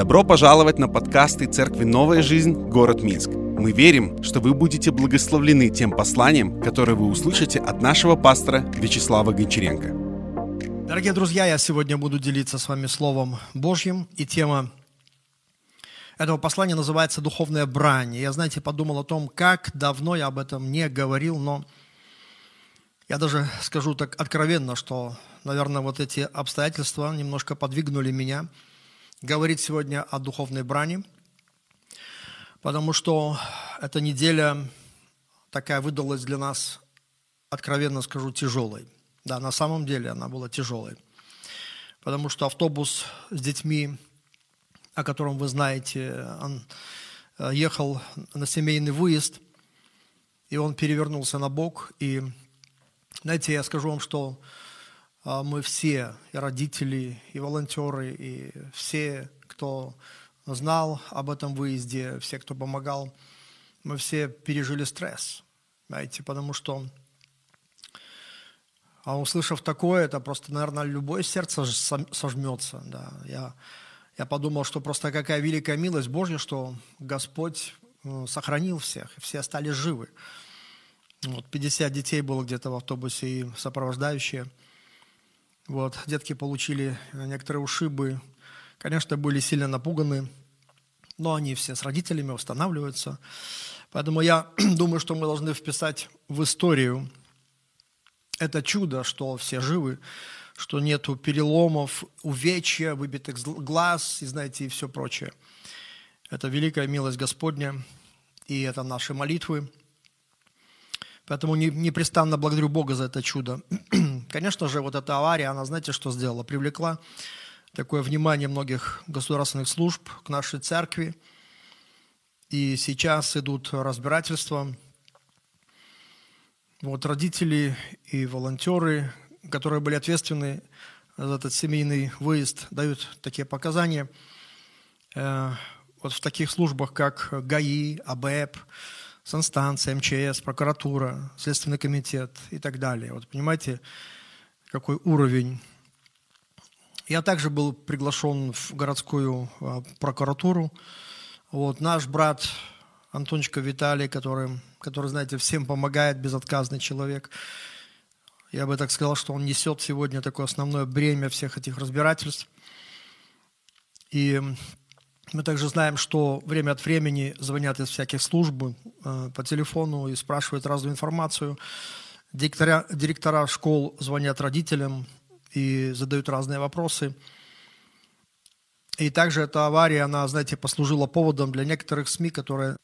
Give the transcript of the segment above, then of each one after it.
Добро пожаловать на подкасты Церкви «Новая жизнь. Город Минск». Мы верим, что вы будете благословлены тем посланием, которое вы услышите от нашего пастора Вячеслава Гончаренко. Дорогие друзья, я сегодня буду делиться с вами Словом Божьим, и тема этого послания называется «Духовная брань». Я, знаете, подумал о том, как давно я об этом не говорил, но я даже скажу так откровенно, что, наверное, вот эти обстоятельства немножко подвигнули меня говорить сегодня о духовной брани, потому что эта неделя такая выдалась для нас, откровенно скажу, тяжелой. Да, на самом деле она была тяжелой. Потому что автобус с детьми, о котором вы знаете, он э, ехал на семейный выезд, и он перевернулся на бок. И, знаете, я скажу вам, что мы все, и родители, и волонтеры, и все, кто знал об этом выезде, все, кто помогал, мы все пережили стресс, знаете, потому что а услышав такое, это просто, наверное, любое сердце сожмется. Да. Я, я подумал, что просто какая великая милость Божья, что Господь э, сохранил всех, все остались живы. Вот, 50 детей было где-то в автобусе и сопровождающие. Вот, детки получили некоторые ушибы. Конечно, были сильно напуганы, но они все с родителями восстанавливаются. Поэтому я думаю, что мы должны вписать в историю это чудо, что все живы, что нету переломов, увечья, выбитых глаз и, знаете, и все прочее. Это великая милость Господня, и это наши молитвы. Поэтому непрестанно благодарю Бога за это чудо. Конечно же, вот эта авария, она, знаете, что сделала? Привлекла такое внимание многих государственных служб к нашей церкви. И сейчас идут разбирательства вот родители и волонтеры, которые были ответственны за этот семейный выезд, дают такие показания. Э, вот в таких службах, как ГАИ, АБЭП, санстанция, МЧС, прокуратура, Следственный комитет и так далее. Вот понимаете, какой уровень. Я также был приглашен в городскую э, прокуратуру. Вот наш брат Антончика Виталий, который который, знаете, всем помогает, безотказный человек. Я бы так сказал, что он несет сегодня такое основное бремя всех этих разбирательств. И мы также знаем, что время от времени звонят из всяких служб э, по телефону и спрашивают разную информацию. Директора, директора школ звонят родителям и задают разные вопросы. И также эта авария, она, знаете, послужила поводом для некоторых СМИ, которые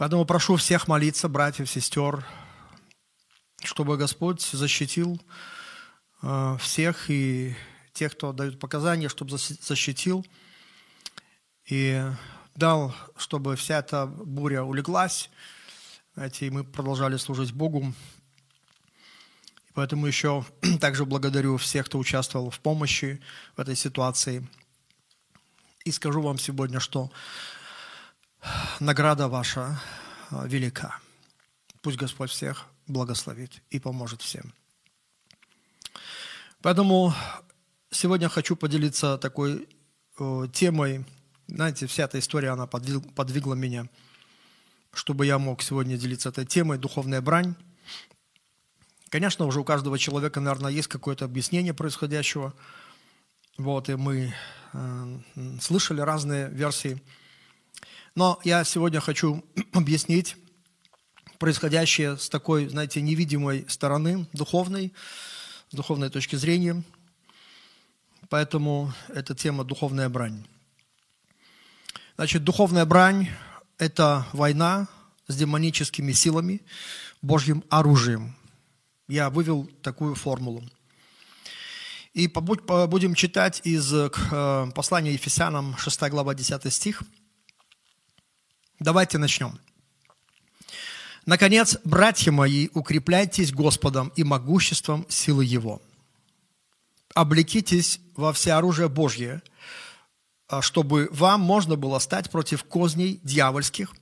Поэтому прошу всех молиться, братьев, сестер, чтобы Господь защитил э, всех и тех, кто дают показания, чтобы защитил и дал, чтобы вся эта буря улеглась, знаете, и мы продолжали служить Богу. И поэтому еще также благодарю всех, кто участвовал в помощи в этой ситуации. И скажу вам сегодня, что награда ваша а, велика. Пусть Господь всех благословит и поможет всем. Поэтому сегодня хочу поделиться такой темой. Знаете, вся эта история, она подвигла меня, чтобы я мог сегодня делиться этой темой «Духовная брань». Конечно, уже у каждого человека, наверное, есть какое-то объяснение происходящего. Вот, и мы э, слышали разные версии – но я сегодня хочу объяснить происходящее с такой, знаете, невидимой стороны, духовной, с духовной точки зрения. Поэтому эта тема «Духовная брань». Значит, духовная брань – это война с демоническими силами, Божьим оружием. Я вывел такую формулу. И будем читать из э, послания Ефесянам, 6 глава, 10 стих – Давайте начнем. Наконец, братья мои, укрепляйтесь Господом и могуществом силы Его. Облекитесь во всеоружие Божье, а, чтобы вам можно было стать против козней дьявольских,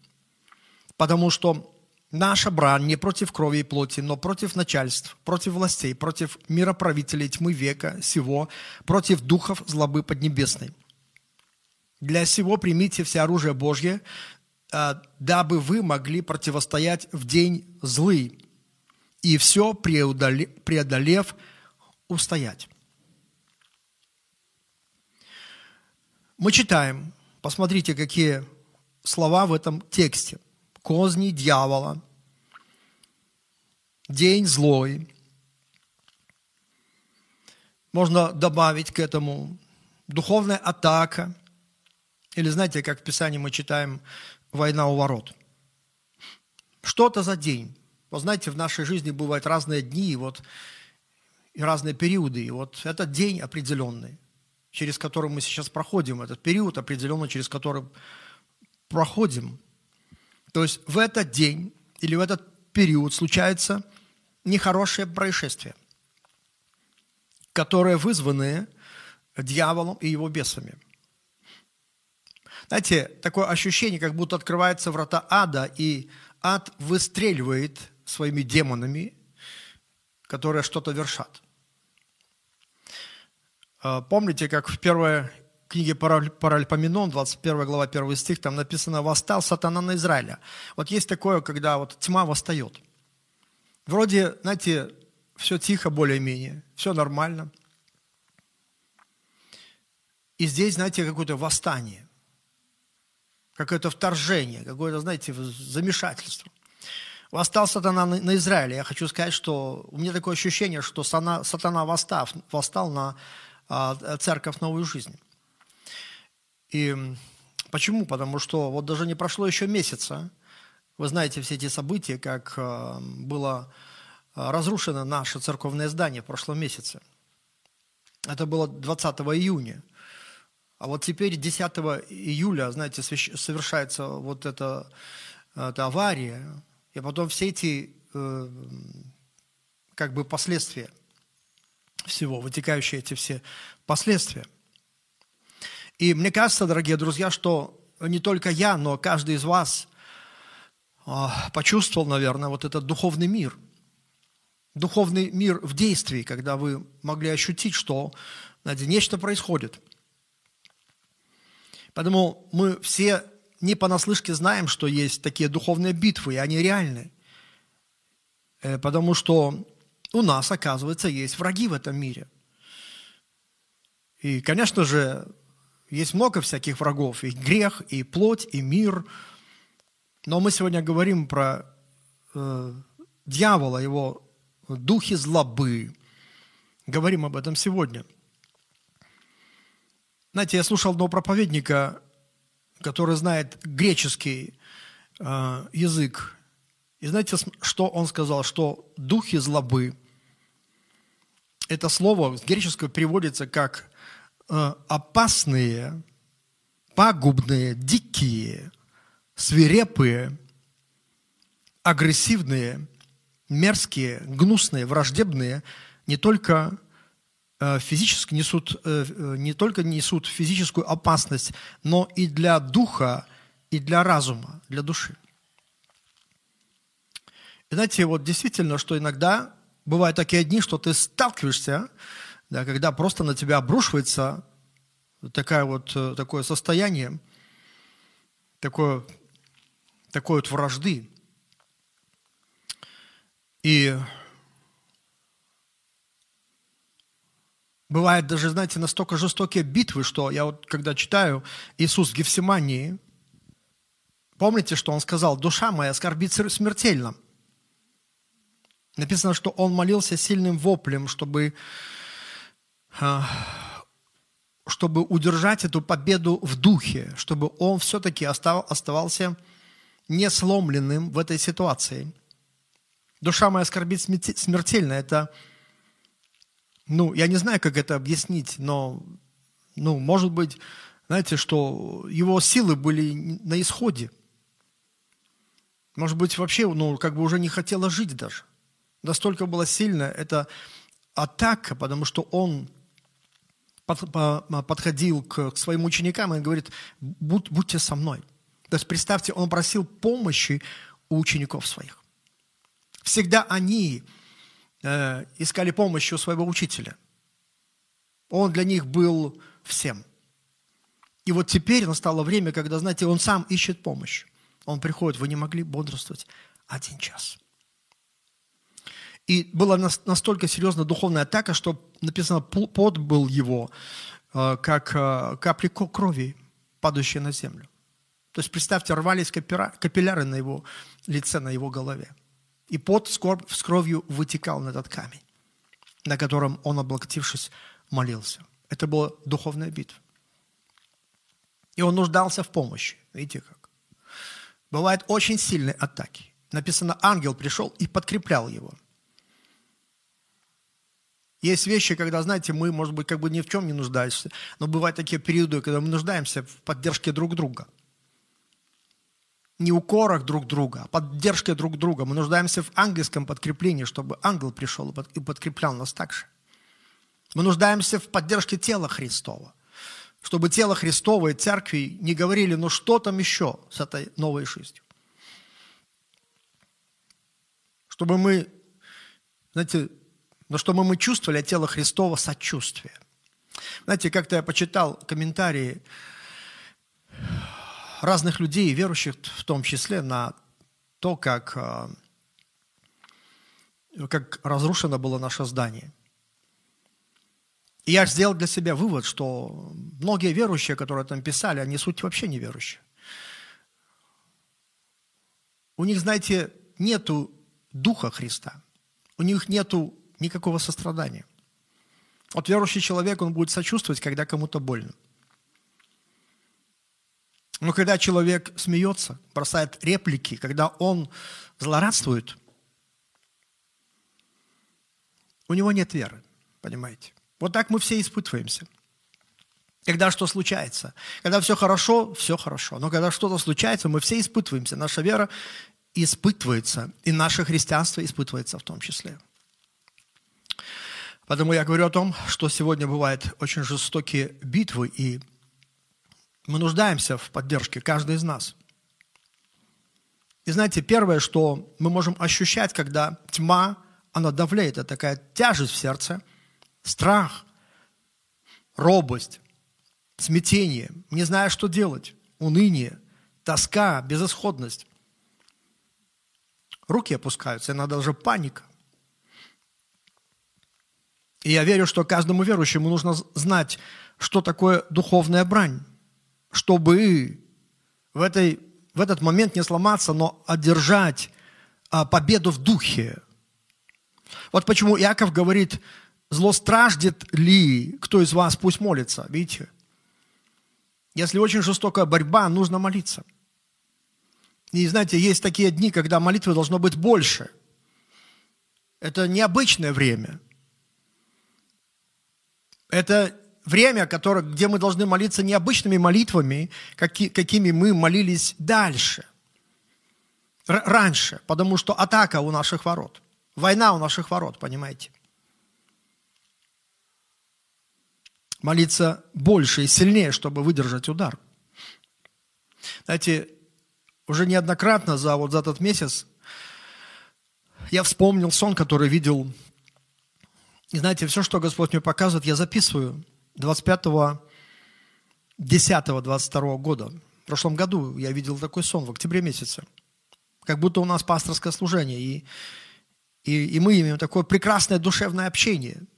потому что наша брань не против крови и плоти, но против начальств, против властей, против мироправителей тьмы века сего, против духов злобы поднебесной – Для сего примите все оружие Божье, а, дабы вы могли противостоять в день злый и все преодолев, устоять. Мы читаем, посмотрите, какие слова в этом тексте. Козни дьявола, день злой. Можно добавить к этому духовная атака. Или знаете, как в Писании мы читаем «война у ворот». Что это за день? Вы знаете, в нашей жизни бывают разные дни, вот, и разные периоды. И вот этот день определенный, через который мы сейчас проходим, этот период определенный, через который проходим. То есть в этот день или в этот период случается нехорошее происшествие, которое вызваны дьяволом и его бесами. Знаете, такое ощущение, как будто открываются врата ада, и ад выстреливает своими демонами, которые что-то вершат. А, помните, как в первой книге Паральпоменон, 21 глава, 1 стих, там написано «Восстал сатана на Израиля». Вот есть такое, когда вот тьма восстает. Вроде, знаете, все тихо более-менее, все нормально. И здесь, знаете, какое-то восстание, какое-то вторжение, какое-то, знаете, замешательство. Восстал сатана на Израиле. Я хочу сказать, что у меня такое ощущение, что сатана, восстав, восстал на церковь новую жизнь. И почему? Потому что вот даже не прошло еще месяца. Вы знаете все эти события, как а, было а, разрушено наше церковное здание в прошлом месяце. Это было 20 июня. А вот теперь 10 июля, знаете, совершается вот эта, эта авария, и потом все эти э, как бы последствия всего, вытекающие эти все последствия. И мне кажется, дорогие друзья, что не только я, но каждый из вас э, почувствовал, наверное, вот этот духовный мир. Духовный мир в действии, когда вы могли ощутить, что знаете, нечто происходит. Поэтому мы все не понаслышке знаем, что есть такие духовные битвы, и они реальны. Э, потому что у нас, оказывается, есть враги в этом мире. И, конечно же, есть много всяких врагов. И грех, и плоть, и мир. Но мы сегодня говорим про э, дьявола, его духи злобы. Говорим об этом сегодня. Знаете, я слушал одного проповедника, который знает греческий э, язык. И знаете, что он сказал? Что духи злобы, это слово с греческого переводится как э, опасные, пагубные, дикие, свирепые, агрессивные, мерзкие, гнусные, враждебные, не только Э, физически несут, э, не только несут физическую опасность, но и для духа, и для разума, для души. Знаете, вот действительно, что иногда бывают такие дни, что ты сталкиваешься, да, когда просто на тебя обрушивается такая вот, такое состояние, такое, такое вот вражды. И Бывают даже, знаете, настолько жестокие битвы, что я вот когда читаю Иисус в Гефсимании, помните, что он сказал, душа моя скорбит смертельно. Написано, что он молился сильным воплем, чтобы, а, чтобы удержать эту победу в духе, чтобы он все-таки оставался не сломленным в этой ситуации. Душа моя скорбит смертельно. Это ну, я не знаю, как это объяснить, но, ну, может быть, знаете, что его силы были на исходе. Может быть, вообще, ну, как бы уже не хотела жить даже. Настолько была сильная эта атака, потому что он подходил к своим ученикам и говорит, Будь, будьте со мной. То есть представьте, он просил помощи у учеников своих. Всегда они Э, искали помощи у своего учителя. Он для них был всем. И вот теперь настало время, когда, знаете, он сам ищет помощь. Он приходит, вы не могли бодрствовать один час. И была настолько серьезная духовная атака, что написано, пот был его, э, как э, капли крови, падающие на землю. То есть, представьте, рвались капилляры на его лице, на его голове. И пот с кровью вытекал на этот камень, на котором он, облокотившись, молился. Это была духовная битва. И он нуждался в помощи. Видите как? Бывают очень сильные атаки. Написано, ангел пришел и подкреплял его. Есть вещи, когда, знаете, мы, может быть, как бы ни в чем не нуждаемся, но бывают такие периоды, когда мы нуждаемся в поддержке друг друга. Не укорах друг друга, а поддержке друг друга. Мы нуждаемся в ангельском подкреплении, чтобы ангел пришел и подкреплял нас так же. Мы нуждаемся в поддержке тела Христова чтобы тело Христово и церкви не говорили, ну что там еще с этой новой жизнью. Чтобы мы, знаете, но чтобы мы чувствовали от тела Христова сочувствие. Знаете, как-то я почитал комментарии разных людей, верующих в том числе, на то, как, э, как разрушено было наше здание. И я сделал для себя вывод, что многие верующие, которые там писали, они суть вообще не верующие. У них, знаете, нету духа Христа. У них нету никакого сострадания. Вот верующий человек, он будет сочувствовать, когда кому-то больно. Но когда человек смеется, бросает реплики, когда он злорадствует, у него нет веры, понимаете? Вот так мы все испытываемся. Когда что случается. Когда все хорошо, все хорошо. Но когда что-то случается, мы все испытываемся. Наша вера испытывается, и наше христианство испытывается в том числе. Поэтому я говорю о том, что сегодня бывают очень жестокие битвы, и мы нуждаемся в поддержке, каждый из нас. И знаете, первое, что мы можем ощущать, когда тьма, она давляет, это такая тяжесть в сердце – страх, робость, смятение, не зная, что делать, уныние, тоска, безысходность. Руки опускаются, иногда даже паника. И я верю, что каждому верующему нужно знать, что такое духовная брань, чтобы в, этой, в этот момент не сломаться, но одержать а, победу в духе. Вот почему Иаков говорит, Зло страждет ли, кто из вас пусть молится, видите? Если очень жестокая борьба, нужно молиться. И знаете, есть такие дни, когда молитвы должно быть больше. Это необычное время. Это время, которое, где мы должны молиться необычными молитвами, каки, какими мы молились дальше, раньше, потому что атака у наших ворот, война у наших ворот, понимаете? молиться больше и сильнее, чтобы выдержать удар. Знаете, уже неоднократно за вот за этот месяц я вспомнил сон, который видел. И знаете, все, что Господь мне показывает, я записываю 25 10 22 года. В прошлом году я видел такой сон в октябре месяце. Как будто у нас пасторское служение. И, и, и мы имеем такое прекрасное душевное общение –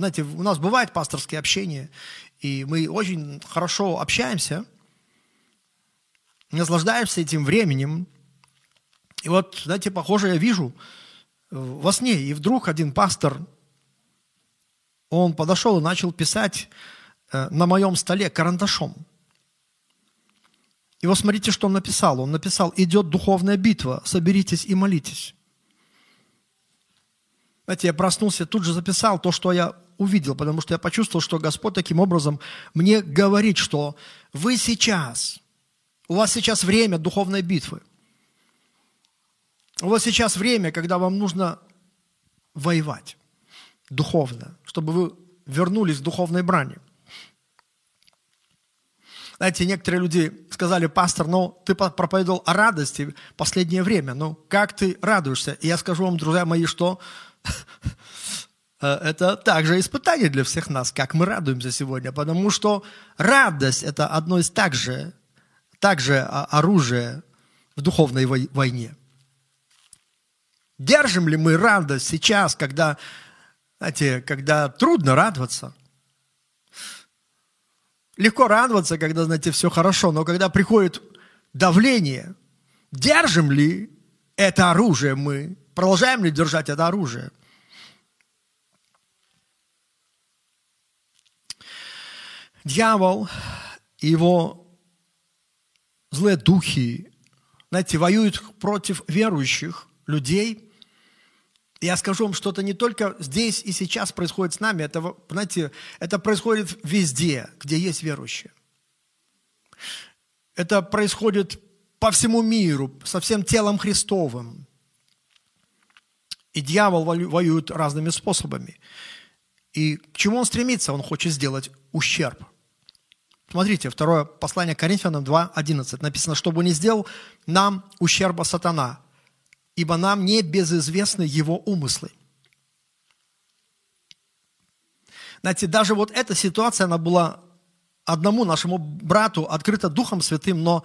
знаете, у нас бывает пасторские общения, и мы очень хорошо общаемся, наслаждаемся этим временем. И вот, знаете, похоже, я вижу во сне, и вдруг один пастор, он подошел и начал писать э, на моем столе карандашом. И вот смотрите, что он написал. Он написал, идет духовная битва, соберитесь и молитесь. Знаете, я проснулся, тут же записал то, что я увидел, потому что я почувствовал, что Господь таким образом мне говорит, что вы сейчас, у вас сейчас время духовной битвы. Вас сейчас время, когда вам нужно воевать духовно, чтобы вы вернулись к духовной брани. Знаете, некоторые люди сказали, пастор, ну, ты проповедовал о радости в последнее время, ну, как ты радуешься? И я скажу вам, друзья мои, что э, это также испытание для всех нас, как мы радуемся сегодня, потому что радость – это одно из также, также оружия в духовной войне. Держим ли мы радость сейчас, когда, знаете, когда трудно радоваться? Легко радоваться, когда, знаете, все хорошо, но когда приходит давление, держим ли это оружие мы? Продолжаем ли держать это оружие? Дьявол и его злые духи, знаете, воюют против верующих людей. Я скажу вам, что это не только здесь и сейчас происходит с нами, это, знаете, это происходит везде, где есть верующие. Это происходит по всему миру, со всем телом Христовым. И дьявол воюет разными способами. И к чему он стремится? Он хочет сделать ущерб. Смотрите, второе послание Коринфянам 2.11 написано, чтобы не сделал нам ущерба сатана, ибо нам не безызвестны его умыслы. Знаете, даже вот эта ситуация, она была одному нашему брату открыта Духом Святым, но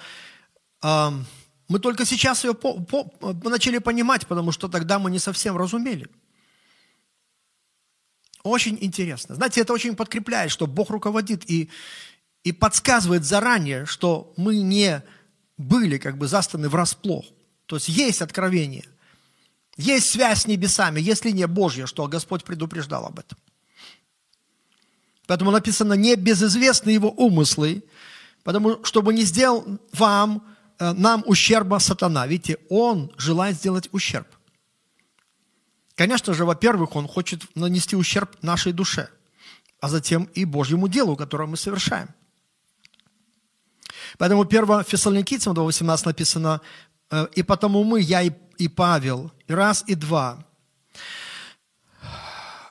мы только сейчас ее по, по, начали понимать, потому что тогда мы не совсем разумели. Очень интересно. Знаете, это очень подкрепляет, что Бог руководит и, и подсказывает заранее, что мы не были как бы застаны врасплох. То есть есть откровение, есть связь с небесами, есть линия Божья, что Господь предупреждал об этом. Поэтому написано, не безызвестны его умыслы, потому чтобы не сделал вам Э, нам ущерба сатана. Видите, он желает сделать ущерб. Конечно же, во-первых, он хочет нанести ущерб нашей душе, а затем и Божьему делу, которое мы совершаем. Поэтому 1 Фессалоникийцам 2.18 написано, «Э, «И потому мы, я и Павел, и раз, и два,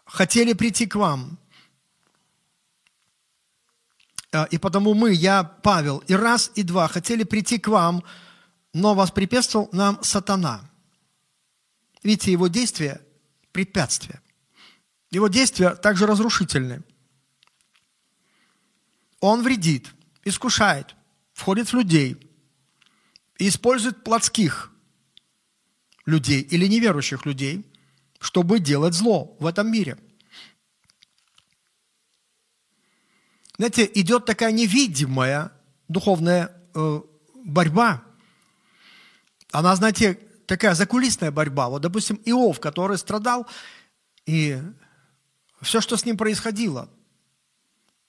хотели прийти к вам, а, и потому мы, я, Павел, и раз, и два хотели прийти к вам, но воспрепятствовал нам сатана. Видите, его действия – препятствия. Его действия также разрушительны. Он вредит, искушает, входит в людей использует плотских людей или неверующих людей, чтобы делать зло в этом мире – знаете, идет такая невидимая духовная э, борьба. Она, знаете, такая закулисная борьба. Вот, допустим, Иов, который страдал, и все, что с ним происходило,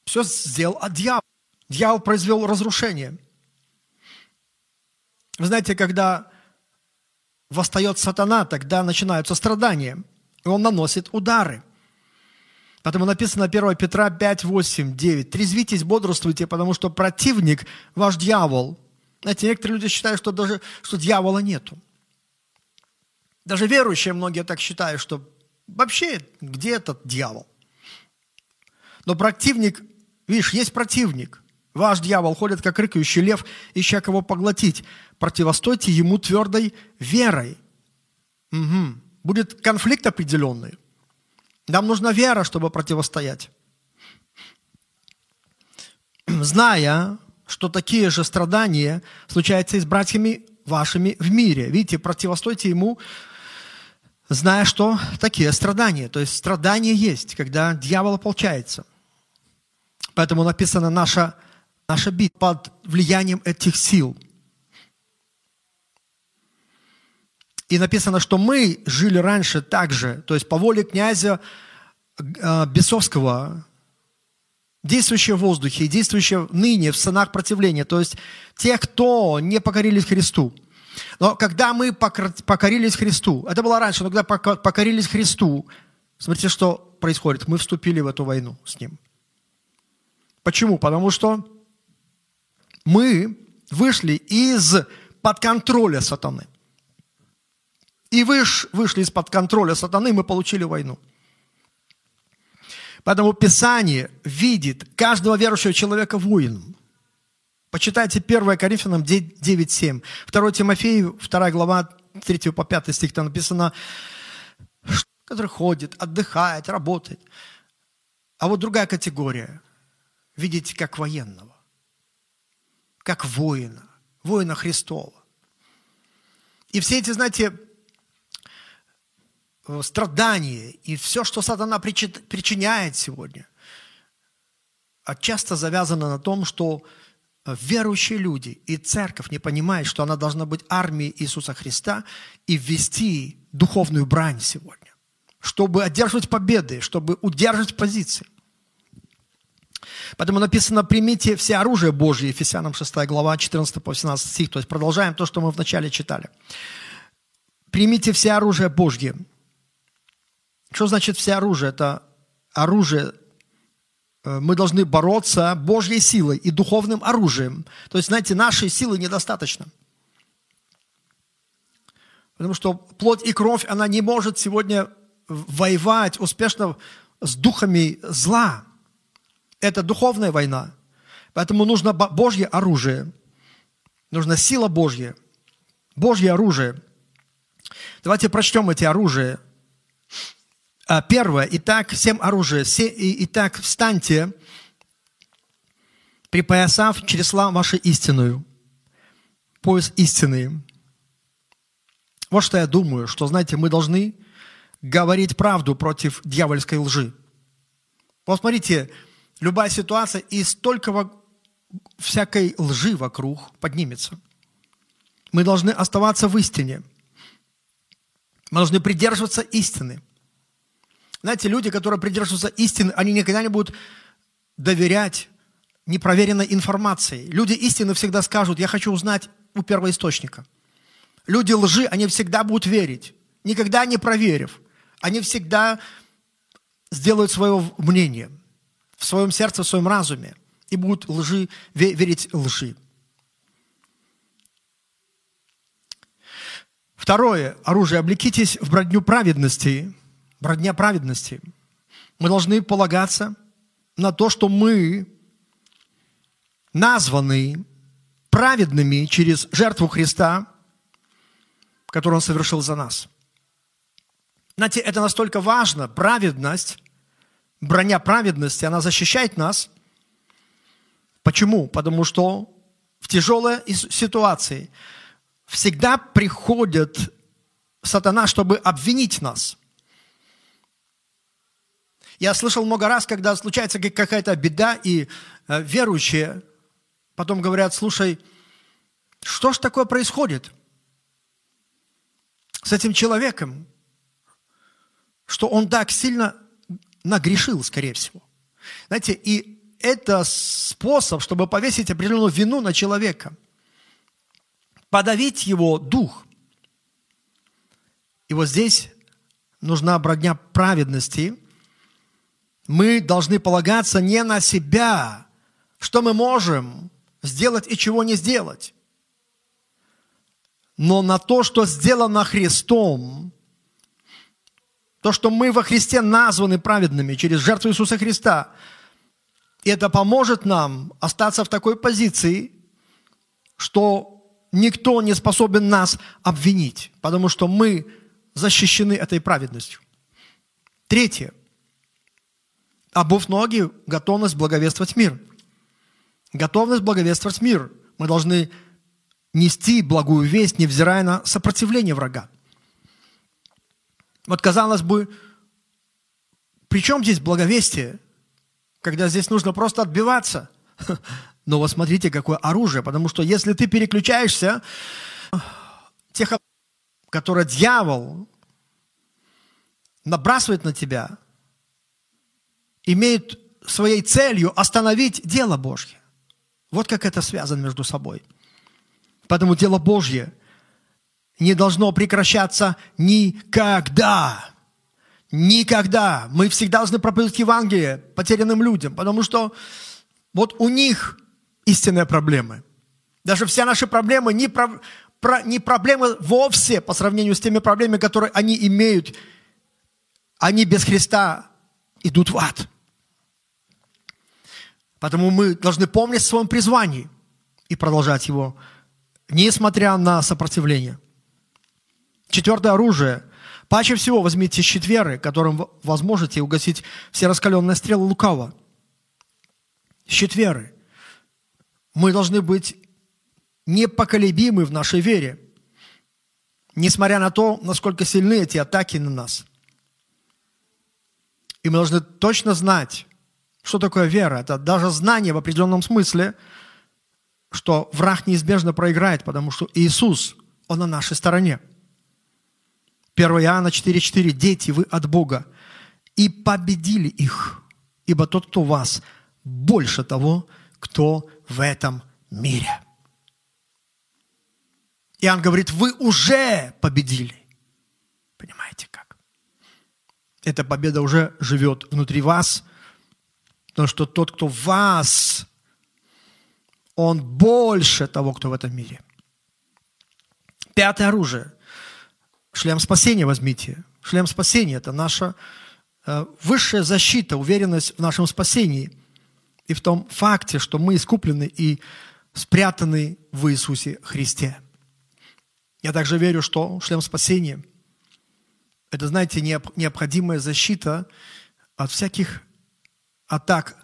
все сделал от дьявола. Дьявол произвел разрушение. Вы знаете, когда восстает сатана, тогда начинаются страдания, и он наносит удары – Поэтому написано 1 Петра 5, 8, 9. «Трезвитесь, бодрствуйте, потому что противник, ваш дьявол». Знаете, некоторые люди считают, что даже что дьявола нету. Даже верующие многие так считают, что вообще где этот дьявол? Но противник, видишь, есть противник. Ваш дьявол ходит, как рыкающий лев, ища кого поглотить. Противостойте ему твердой верой. Угу. Будет конфликт определенный. Нам нужна вера, чтобы противостоять. Зная, что такие же страдания случаются и с братьями вашими в мире. Видите, противостойте ему, зная, что такие страдания. То есть страдания есть, когда дьявол ополчается. Поэтому написано наша, наша битва под влиянием этих сил. И написано, что мы жили раньше также, то есть по воле князя э, Бесовского, действующие в воздухе действующие ныне в сынах противления, то есть тех, кто не покорились Христу. Но когда мы покорились Христу, это было раньше, но когда покорились Христу, смотрите, что происходит. Мы вступили в эту войну с Ним. Почему? Потому что мы вышли из под контроля сатаны. И выш, вышли из-под контроля сатаны, мы получили войну. Поэтому Писание видит каждого верующего человека воином. Почитайте 1 Коринфянам 9.7. 2 Тимофею, 2 глава, 3 по 5 стих, там написано, который ходит, отдыхает, работает. А вот другая категория. Видите, как военного, как воина, воина Христова. И все эти, знаете, страдания и все, что сатана причиняет сегодня, а часто завязано на том, что верующие люди и церковь не понимают, что она должна быть армией Иисуса Христа и ввести духовную брань сегодня, чтобы одерживать победы, чтобы удерживать позиции. Поэтому написано, примите все оружие Божье, Ефесянам 6 глава, 14 по 18 стих. То есть продолжаем то, что мы вначале читали. Примите все оружие Божье. Что значит все оружие? Это оружие Э, мы должны бороться Божьей силой и духовным оружием. То есть, знаете, нашей силы недостаточно. Потому что плоть и кровь, она не может сегодня воевать успешно с духами зла. Это духовная война. Поэтому нужно Божье оружие. Нужна сила Божья. Божье оружие. Давайте прочтем эти оружия. А, первое. Итак, всем оружие. Итак, встаньте, припоясав чресла вашей истинную. Пояс истины. Вот что я думаю, что, знаете, мы должны говорить правду против дьявольской лжи. Вот смотрите, любая ситуация, и столько всякой лжи вокруг поднимется. Мы должны оставаться в истине. Мы должны придерживаться истины. Знаете, люди, которые придерживаются истины, они никогда не будут доверять непроверенной информации. Люди истины всегда скажут, я хочу узнать у первоисточника. Люди лжи, они всегда будут верить, никогда не проверив. Они всегда сделают свое мнение в своем сердце, в своем разуме и будут лжи, верить лжи. Второе оружие. Облекитесь в броню праведности – Бродня праведности. Мы должны полагаться на то, что мы названы праведными через жертву Христа, которую Он совершил за нас. Знаете, это настолько важно, праведность, броня праведности, она защищает нас. Почему? Потому что в тяжелой ситуации всегда приходит сатана, чтобы обвинить нас – я слышал много раз, когда случается какая-то беда, и э, верующие потом говорят, слушай, что ж такое происходит с этим человеком, что он так сильно нагрешил, скорее всего. Знаете, и это способ, чтобы повесить определенную вину на человека, подавить его дух. И вот здесь нужна бродня праведности – мы должны полагаться не на себя, что мы можем сделать и чего не сделать, но на то, что сделано Христом, то, что мы во Христе названы праведными через жертву Иисуса Христа. И это поможет нам остаться в такой позиции, что никто не способен нас обвинить, потому что мы защищены этой праведностью. Третье – обув ноги, готовность благовествовать мир. Готовность благовествовать мир. Мы должны нести благую весть, невзирая на сопротивление врага. Вот казалось бы, при чем здесь благовестие, когда здесь нужно просто отбиваться? Но вот смотрите, какое оружие, потому что если ты переключаешься, тех, которые дьявол набрасывает на тебя, имеют своей целью остановить дело Божье. Вот как это связано между собой. Поэтому дело Божье не должно прекращаться никогда. Никогда. Мы всегда должны проповедовать Евангелие потерянным людям, потому что вот у них истинные проблемы. Даже все наши проблемы не, про, про, не проблемы вовсе по сравнению с теми проблемами, которые они имеют. Они без Христа идут в ад. Поэтому мы должны помнить о своем призвании и продолжать его, несмотря на сопротивление. Четвертое оружие. Паче всего возьмите щит веры, которым возможете угасить все раскаленные стрелы лукава. Щит веры. Мы должны быть непоколебимы в нашей вере, несмотря на то, насколько сильны эти атаки на нас. И мы должны точно знать, что такое вера. Это даже знание в определенном смысле, что враг неизбежно проиграет, потому что Иисус, Он на нашей стороне. 1 Иоанна 4,4. «Дети, вы от Бога, и победили их, ибо тот, кто вас, больше того, кто в этом мире». Иоанн говорит, вы уже победили. Понимаете как? Эта победа уже живет внутри вас, потому что тот, кто вас, он больше того, кто в этом мире. Пятое оружие. Шлем спасения возьмите. Шлем спасения – это наша э, высшая защита, уверенность в нашем спасении и в том факте, что мы искуплены и спрятаны в Иисусе Христе. Я также верю, что шлем спасения – это, знаете, необходимая защита от всяких атак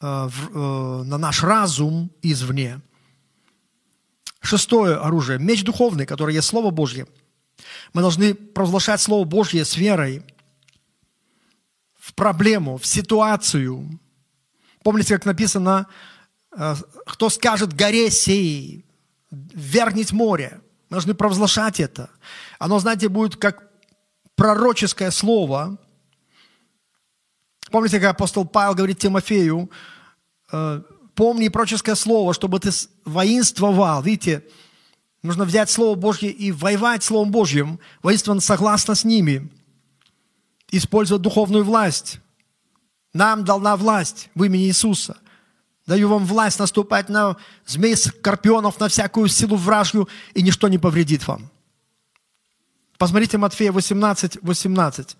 э, э, на наш разум извне. Шестое оружие – меч духовный, который есть Слово Божье – мы должны провозглашать Слово Божье с верой в проблему, в ситуацию. Помните, как написано, э, кто скажет горе сей, вергнить море. Мы должны провозглашать это. Оно, знаете, будет как пророческое слово. Помните, как апостол Павел говорит Тимофею, «Э, помни пророческое слово, чтобы ты воинствовал. Видите, Нужно взять Слово Божье и воевать Словом Божьим, воинственно согласно с ними, использовать духовную власть. Нам дана власть в имени Иисуса. Даю вам власть наступать на змей скорпионов, на всякую силу вражью, и ничто не повредит вам. Посмотрите Матфея 18, 18.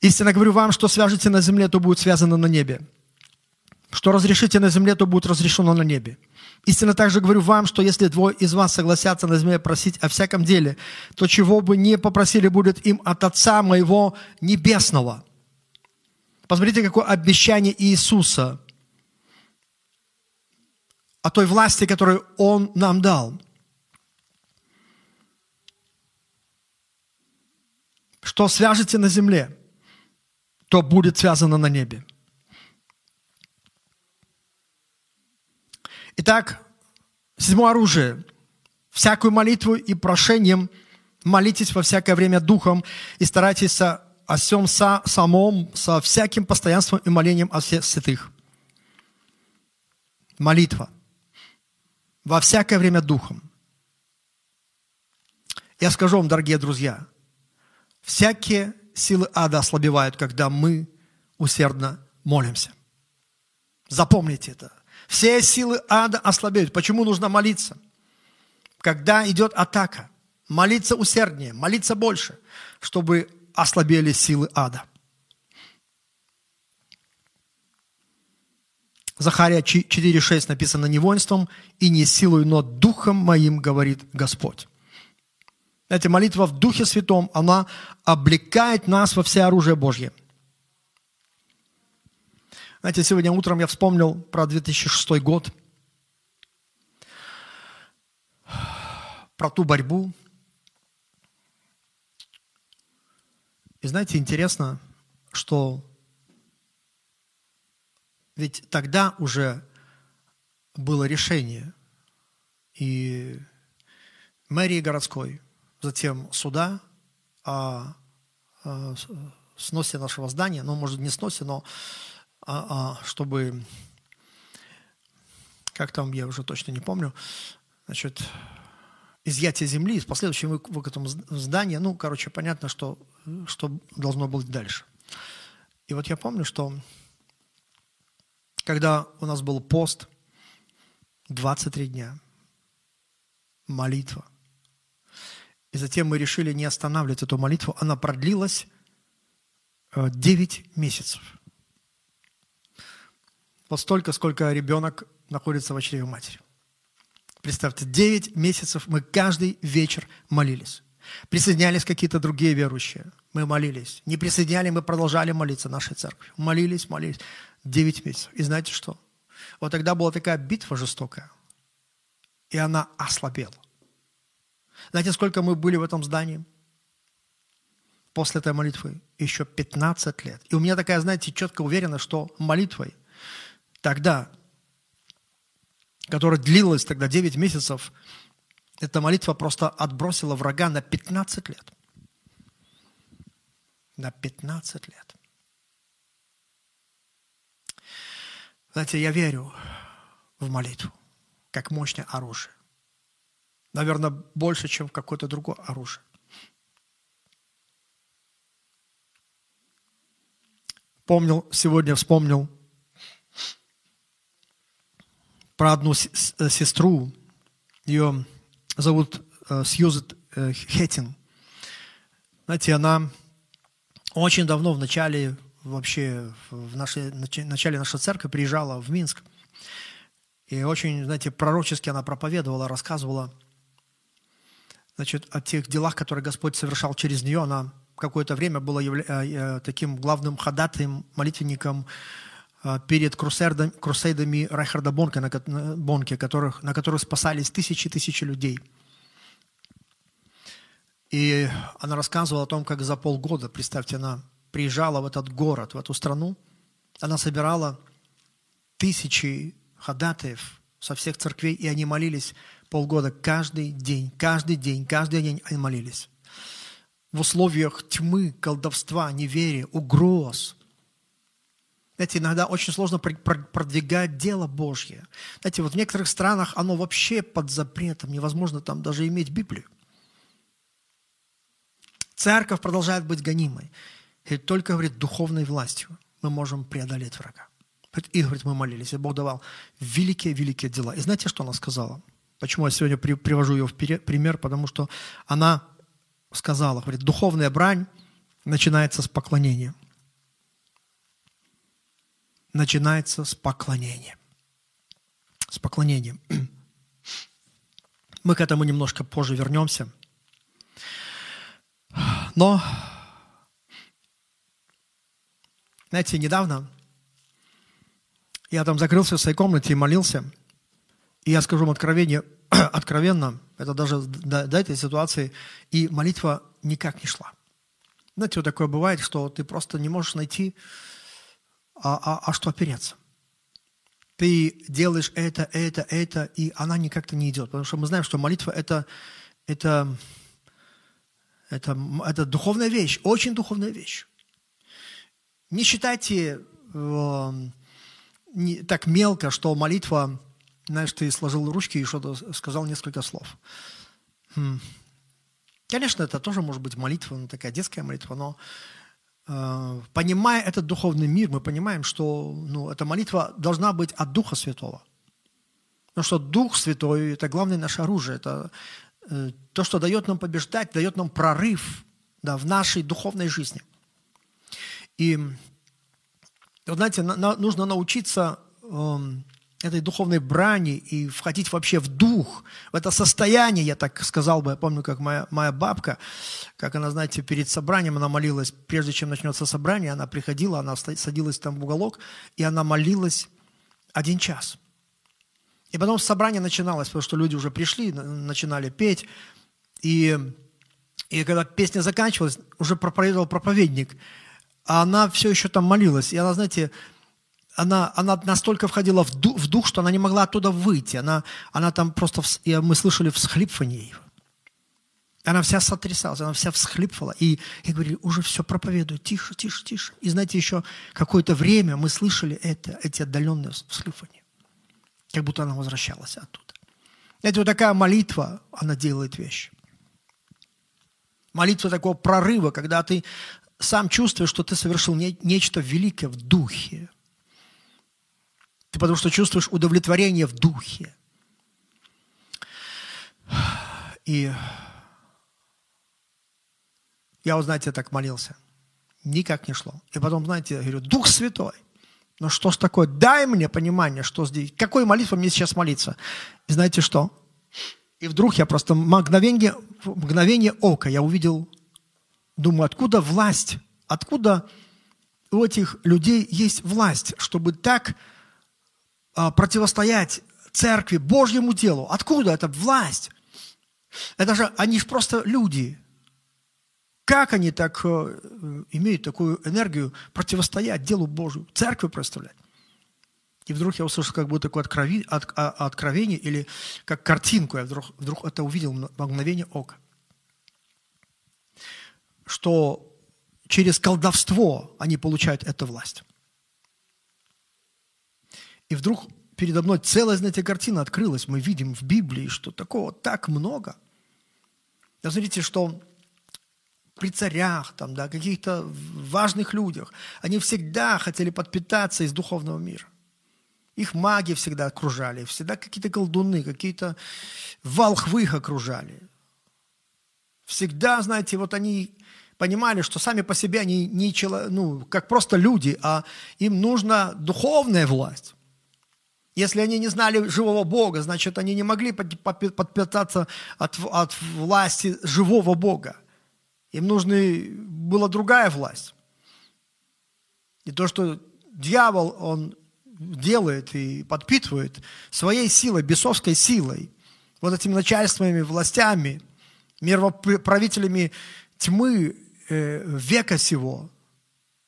Истинно говорю вам, что свяжете на земле, то будет связано на небе. Что разрешите на земле, то будет разрешено на небе. Истинно также говорю вам, что если двое из вас согласятся на земле просить о всяком деле, то чего бы не попросили, будет им от Отца моего Небесного. Посмотрите, какое обещание Иисуса о той власти, которую Он нам дал. Что свяжете на земле, то будет связано на небе. Итак, седьмое оружие. Всякую молитву и прошением молитесь во всякое время духом и старайтесь о всем со, самом, со всяким постоянством и молением о всех святых. Молитва. Во всякое время духом. Я скажу вам, дорогие друзья, всякие силы ада ослабевают, когда мы усердно молимся. Запомните это. Все силы ада ослабеют. Почему нужно молиться? Когда идет атака, молиться усерднее, молиться больше, чтобы ослабели силы ада. Захария 4.6 написано «Не воинством и не силой, но духом моим, говорит Господь». Эта молитва в Духе Святом, она облекает нас во все оружие Божье – знаете, сегодня утром я вспомнил про 2006 год, про ту борьбу. И знаете, интересно, что ведь тогда уже было решение и мэрии городской, затем суда о, о сносе нашего здания, ну, может, не сносе, но а, а, чтобы, как там, я уже точно не помню, значит, изъятие земли с последующим выкатом здания, ну, короче, понятно, что, что должно быть дальше. И вот я помню, что когда у нас был пост, 23 дня, молитва, и затем мы решили не останавливать эту молитву, она продлилась 9 э, месяцев. Вот столько, сколько ребенок находится в чреве матери. Представьте, 9 месяцев мы каждый вечер молились. Присоединялись какие-то другие верующие. Мы молились. Не присоединяли, мы продолжали молиться нашей церкви. Молились, молились. Девять месяцев. И знаете что? Вот тогда была такая битва жестокая. И она ослабела. Знаете, сколько мы были в этом здании? После этой молитвы еще 15 лет. И у меня такая, знаете, четко уверена, что молитвой тогда, которая длилась тогда 9 месяцев, эта молитва просто отбросила врага на 15 лет. На 15 лет. Знаете, я верю в молитву как мощное оружие. Наверное, больше, чем в какое-то другое оружие. Помнил, сегодня вспомнил про одну сестру. Ее зовут э, Сьюзет э, Хеттин. Знаете, она очень давно в начале вообще в нашей, начале нашей церкви приезжала в Минск. И очень, знаете, пророчески она проповедовала, рассказывала значит, о тех делах, которые Господь совершал через нее. Она какое-то время была явля... Э, таким главным ходатаем, молитвенником перед крусейдами, крусейдами Райхарда Бонке, на, Бонке которых, на которых спасались тысячи и тысячи людей. И она рассказывала о том, как за полгода, представьте, она приезжала в этот город, в эту страну, она собирала тысячи ходатаев со всех церквей, и они молились полгода каждый день, каждый день, каждый день они молились. В условиях тьмы, колдовства, неверия, угроз. Знаете, иногда очень сложно продвигать дело Божье. Знаете, вот в некоторых странах оно вообще под запретом, невозможно там даже иметь Библию. Церковь продолжает быть гонимой. И только, говорит, духовной властью мы можем преодолеть врага. И, говорит, мы молились, и Бог давал великие-великие дела. И знаете, что она сказала? Почему я сегодня привожу ее в пример? Потому что она сказала, говорит, духовная брань начинается с поклонения. Начинается с поклонения. С поклонением. Мы к этому немножко позже вернемся. Но, знаете, недавно я там закрылся в своей комнате и молился. И я скажу вам откровение, откровенно, это даже до, до этой ситуации, и молитва никак не шла. Знаете, вот такое бывает, что ты просто не можешь найти, а, а, а что опереться. Ты делаешь это, это, это, и она никак-то не идет. Потому что мы знаем, что молитва это, это это, это духовная вещь, очень духовная вещь. Не считайте э, не, так мелко, что молитва, знаешь, ты сложил ручки и что-то сказал несколько слов. Хм. Конечно, это тоже может быть молитва, ну, такая детская молитва, но понимая этот духовный мир, мы понимаем, что ну, эта молитва должна быть от Духа Святого. Потому что Дух Святой – это главное наше оружие, это Э, то, что дает нам побеждать, дает нам прорыв да, в нашей духовной жизни. И, вот знаете, на, нужно научиться э, этой духовной брани и входить вообще в дух, в это состояние, я так сказал бы, я помню, как моя, моя бабка, как она, знаете, перед собранием, она молилась, прежде чем начнется собрание, она приходила, она садилась там в уголок, и она молилась один час – и потом собрание начиналось, потому что люди уже пришли, начинали петь. И, и когда песня заканчивалась, уже проповедовал проповедник. А она все еще там молилась. И она, знаете, она, она настолько входила в дух, в дух, что она не могла оттуда выйти. Она, она там просто, и мы слышали всхлипывание. Она вся сотрясалась, она вся всхлипывала. И я говорю, уже все проповедую, тише, тише, тише. И знаете, еще какое-то время мы слышали это, эти отдаленные всхлипывания как будто она возвращалась оттуда. Это вот такая молитва, она делает вещи. Молитва такого прорыва, когда ты сам чувствуешь, что ты совершил не, нечто великое в духе. Ты потому что чувствуешь удовлетворение в духе. И я, вот, знаете, так молился. Никак не шло. И потом, знаете, я говорю, Дух Святой, ну что ж такое? Дай мне понимание, что здесь. Какой молитвой мне сейчас молиться? И знаете что? И вдруг я просто мгновение, мгновение ока, я увидел, думаю, откуда власть, откуда у этих людей есть власть, чтобы так противостоять церкви, Божьему делу. Откуда эта власть? Это же, они же просто люди. Как они так э, имеют такую энергию противостоять делу Божию, церкви представлять? И вдруг я услышал как будто такое откровение, от, а, откровение или как картинку. Я вдруг, вдруг это увидел в мгновение ока. Что через колдовство они получают эту власть. И вдруг передо мной целая, знаете, картина открылась. Мы видим в Библии, что такого так много. Да, смотрите, что при царях, там, да, каких-то важных людях, они всегда хотели подпитаться из духовного мира. Их маги всегда окружали, всегда какие-то колдуны, какие-то волхвы их окружали. Всегда, знаете, вот они понимали, что сами по себе они не чело, ну, как просто люди, а им нужна духовная власть. Если они не знали живого Бога, значит, они не могли подпитаться от, от власти живого Бога. Им нужна была другая власть. И то, что дьявол, он делает и подпитывает своей силой, бесовской силой, вот этими начальствами, властями, мировправителями тьмы э, века сего,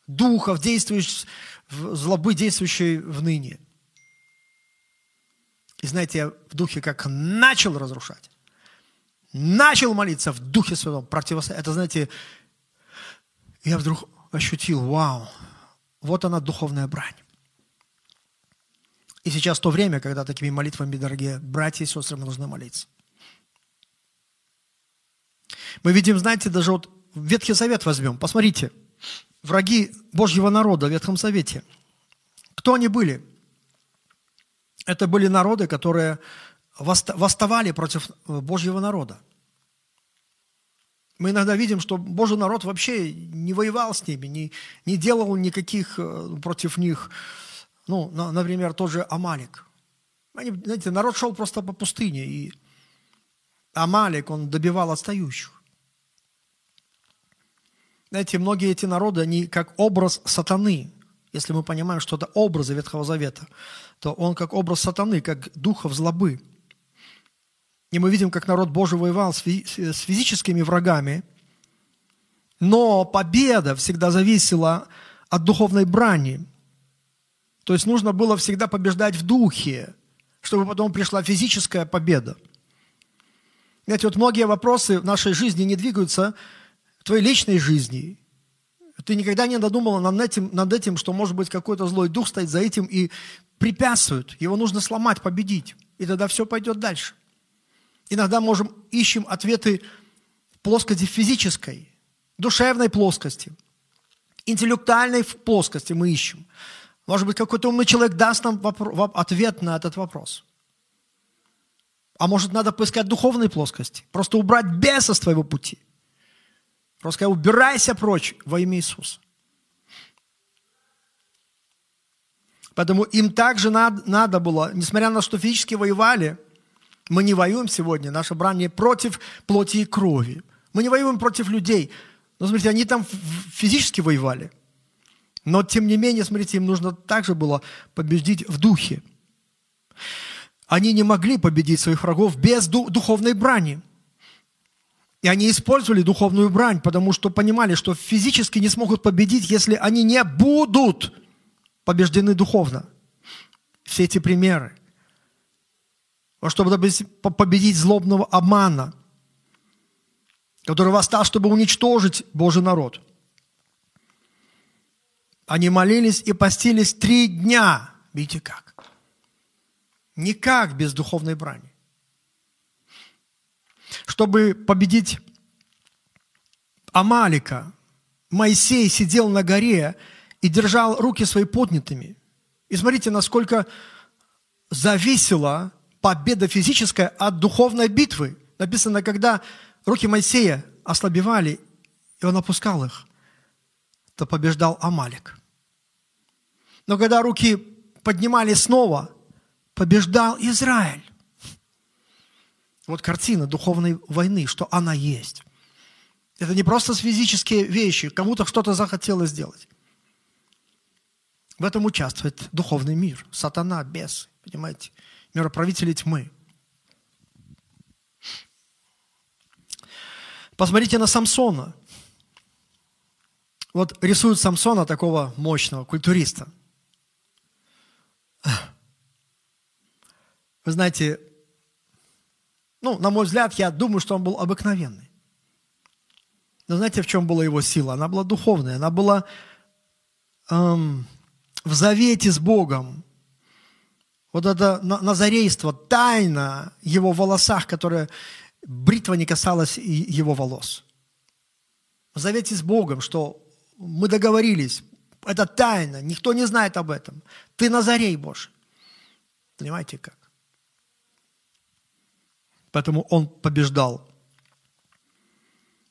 духов, действующих, злобы, действующей в ныне. И знаете, я в духе как начал разрушать, начал молиться в духе своем, противостоять. Это, знаете, я вдруг ощутил, вау, вот она духовная брань. И сейчас то время, когда такими молитвами, дорогие братья и сестры, мы должны молиться. Мы видим, знаете, даже вот Ветхий Завет возьмем. Посмотрите, враги Божьего народа в Ветхом Завете. Кто они были? Это были народы, которые восставали против Божьего народа. Мы иногда видим, что Божий народ вообще не воевал с ними, не, не делал никаких э, против них ну, например, тот же Амалик. Они, знаете, народ шел просто по пустыне, и Амалик, он добивал отстающих. Знаете, многие эти народы, они как образ сатаны. Если мы понимаем, что это образы Ветхого Завета, то он как образ сатаны, как духов злобы. И мы видим, как народ Божий воевал с физическими врагами, но победа всегда зависела от духовной брани – то есть нужно было всегда побеждать в духе, чтобы потом пришла физическая победа. Знаете, вот многие вопросы в нашей жизни не двигаются в твоей личной жизни. Ты никогда не додумала над этим, над этим, что может быть какой-то злой дух стоит за этим и препятствует. Его нужно сломать, победить. И тогда все пойдет дальше. Иногда можем ищем ответы в плоскости физической, душевной плоскости, интеллектуальной плоскости мы ищем. Может быть, какой-то умный человек даст нам ответ на этот вопрос. А может, надо поискать духовной плоскости. Просто убрать беса с твоего пути. Просто убирайся прочь во имя Иисуса. Поэтому им также надо, надо было, несмотря на то, что физически воевали, мы не воюем сегодня, наша брань не против плоти и крови. Мы не воюем против людей. Но смотрите, они там физически воевали. Но, тем не менее, смотрите, им нужно также было победить в духе. Они не могли победить своих врагов без духовной брани. И они использовали духовную брань, потому что понимали, что физически не смогут победить, если они не будут побеждены духовно. Все эти примеры. Чтобы победить злобного обмана, который восстал, чтобы уничтожить Божий народ – они молились и постились три дня. Видите как? Никак без духовной брани. Чтобы победить Амалика, Моисей сидел на горе и держал руки свои поднятыми. И смотрите, насколько зависела победа физическая от духовной битвы. Написано, когда руки Моисея ослабевали, и он опускал их, то побеждал Амалик. Но когда руки поднимали снова, побеждал Израиль. Вот картина духовной войны, что она есть. Это не просто физические вещи, кому-то что-то захотелось сделать. В этом участвует духовный мир, сатана, бес, понимаете, мироправители тьмы. Посмотрите на Самсона. Вот рисуют Самсона, такого мощного культуриста. Вы знаете, ну, на мой взгляд, я думаю, что он был обыкновенный. Но знаете, в чем была его сила? Она была духовная, она была эм, в завете с Богом. Вот это назарейство, тайна его волосах, которая бритва не касалась его волос. В завете с Богом, что мы договорились, это тайна, никто не знает об этом. Ты Назарей Божий. Понимаете как? Поэтому он побеждал.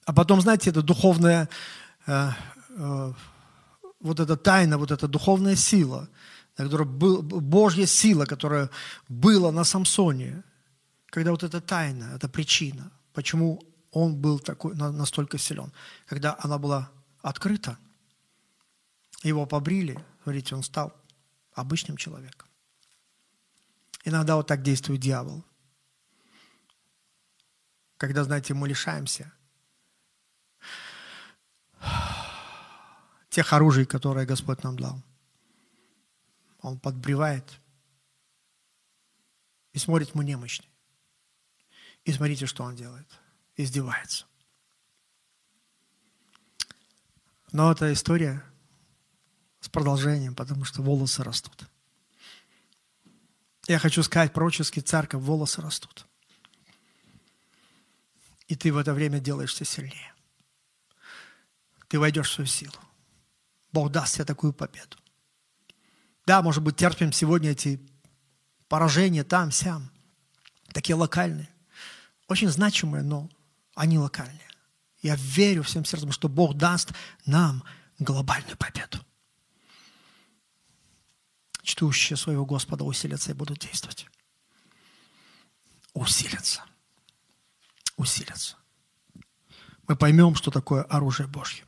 А потом, знаете, это духовная, э, э, вот эта тайна, вот эта духовная сила, которая был, Божья сила, которая была на Самсоне, когда вот эта тайна, эта причина, почему он был такой, настолько силен, когда она была открыта, его побрили, смотрите, он стал обычным человеком. Иногда вот так действует дьявол. Когда, знаете, мы лишаемся тех оружий, которые Господь нам дал. Он подбревает и смотрит, мы немощны. И смотрите, что он делает. Издевается. Но эта история с продолжением, потому что волосы растут. Я хочу сказать, пророческий церковь, волосы растут. И ты в это время делаешься сильнее. Ты войдешь в свою силу. Бог даст тебе такую победу. Да, может быть, терпим сегодня эти поражения там, сям, такие локальные. Очень значимые, но они локальные. Я верю всем сердцем, что Бог даст нам глобальную победу. Чтущие своего Господа усилятся и будут действовать. Усилятся усилятся. Мы поймем, что такое оружие Божье.